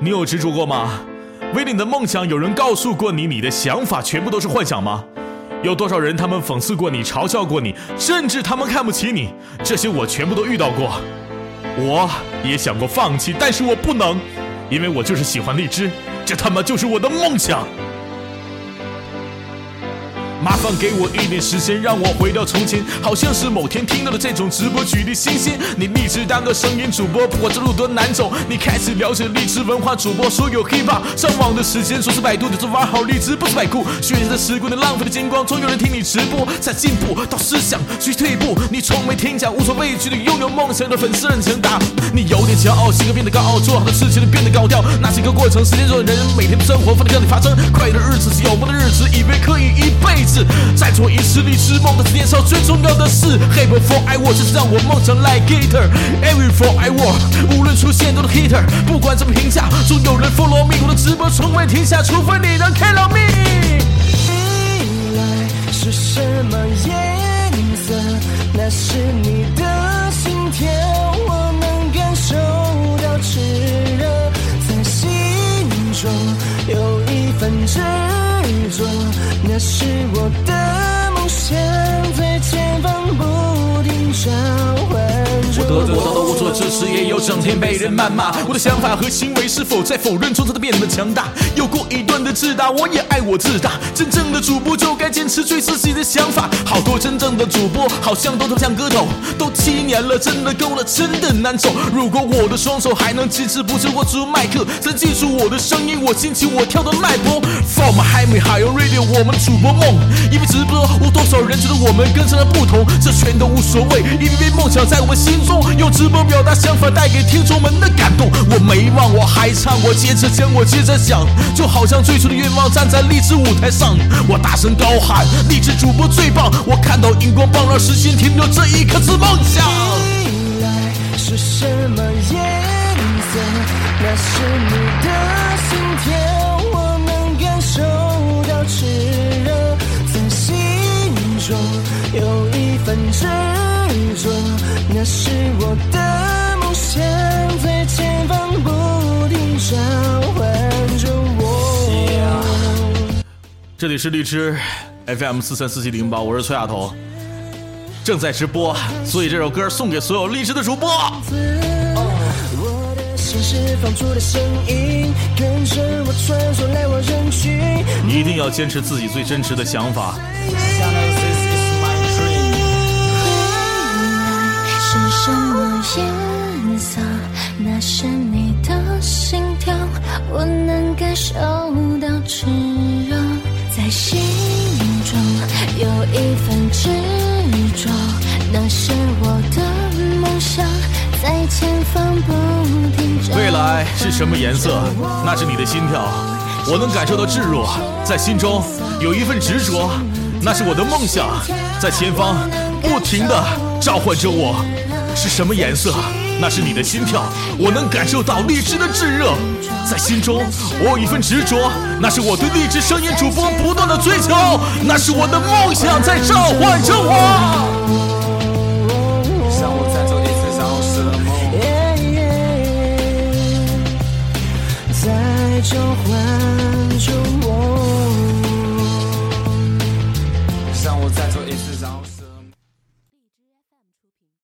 你有执着过吗？为你的梦想，有人告诉过你，你的想法全部都是幻想吗？有多少人他们讽刺过你，嘲笑过你，甚至他们看不起你？这些我全部都遇到过。我也想过放弃，但是我不能，因为我就是喜欢荔枝，这他妈就是我的梦想。麻烦给我一点时间，让我回到从前。好像是某天听到了这种直播，举例新鲜。你立志当个声音主播，不管这路多难走，你开始了解励志文化主播。所有 hiphop 上网的时间，说是百度，就是玩好励志，不是百酷。学习的时光，你浪费的金光，总有人听你直播。在进步到思想去退步，你从没听讲，无所畏惧的拥有梦想的粉丝认真打。你有点骄傲，性格变得高傲，做好的事情都变得高调，那是一个过程。时间中的人，每天的生活放在让你发生。快乐的日子是有梦的日子，以为可以一辈子。做一次励志梦的年少，最重要的是 Hey before I walk，就是让我梦想 like guitar。Every for I walk，无论出现多少 hitter，不管怎么评价，总有人 follow me。我的直播从未停下，除非你能看到 me。未来是什么颜色？那是你的心跳，我能感受到炽热，在心中有一份执着，那是我的梦想，在前方不停找我得到的无所支持，也有整天被人谩骂。我的想法和行为是否在否认中才变得强大？有过一段的自大，我也爱我自大。真正的主播就该坚持最自己的想法。好多真正的主播好像都特像歌手，都七年了，真的够了，真的难走。如果我的双手还能坚持不住握住麦克，再记住我的声音，我心情，我跳的脉搏。From High Me High Radio，我们主播梦，因为直播，有多少人觉得我们跟上了不同？这全都无所谓，因为梦想在我们心中，用直播表达想法，带给听众们的感动。我没忘，我还唱，我接着讲，我接着讲，就好像最初的愿望站在励志舞台上，我大声高喊，励志主播最棒！我看到荧光棒，让时间停留这一刻是梦想。未来是什么颜色？那是你的心跳，我能感受到炽热，在心中有一份执着，那是我的梦想，在前方不停召唤着我。这里是荔枝 FM 四三四七零八，我是崔亚彤，正在直播，所以这首歌送给所有荔枝的主播。我的心释放出的声音，跟着我穿梭来往人群。你一定要坚持自己最真实的想法。心中有一份执着，那是我的梦想，在前方不停召唤未来是什么颜色？那是你的心跳，我能感受到炙热，在心中有一份执着，那是我的梦想，在前方不停的召唤着我。是什么颜色？那是你的心跳，我能感受到荔枝的炙热，在心中我有一份执着，那是我对荔枝声音主播不断的追求，那是我的梦想在召唤着我。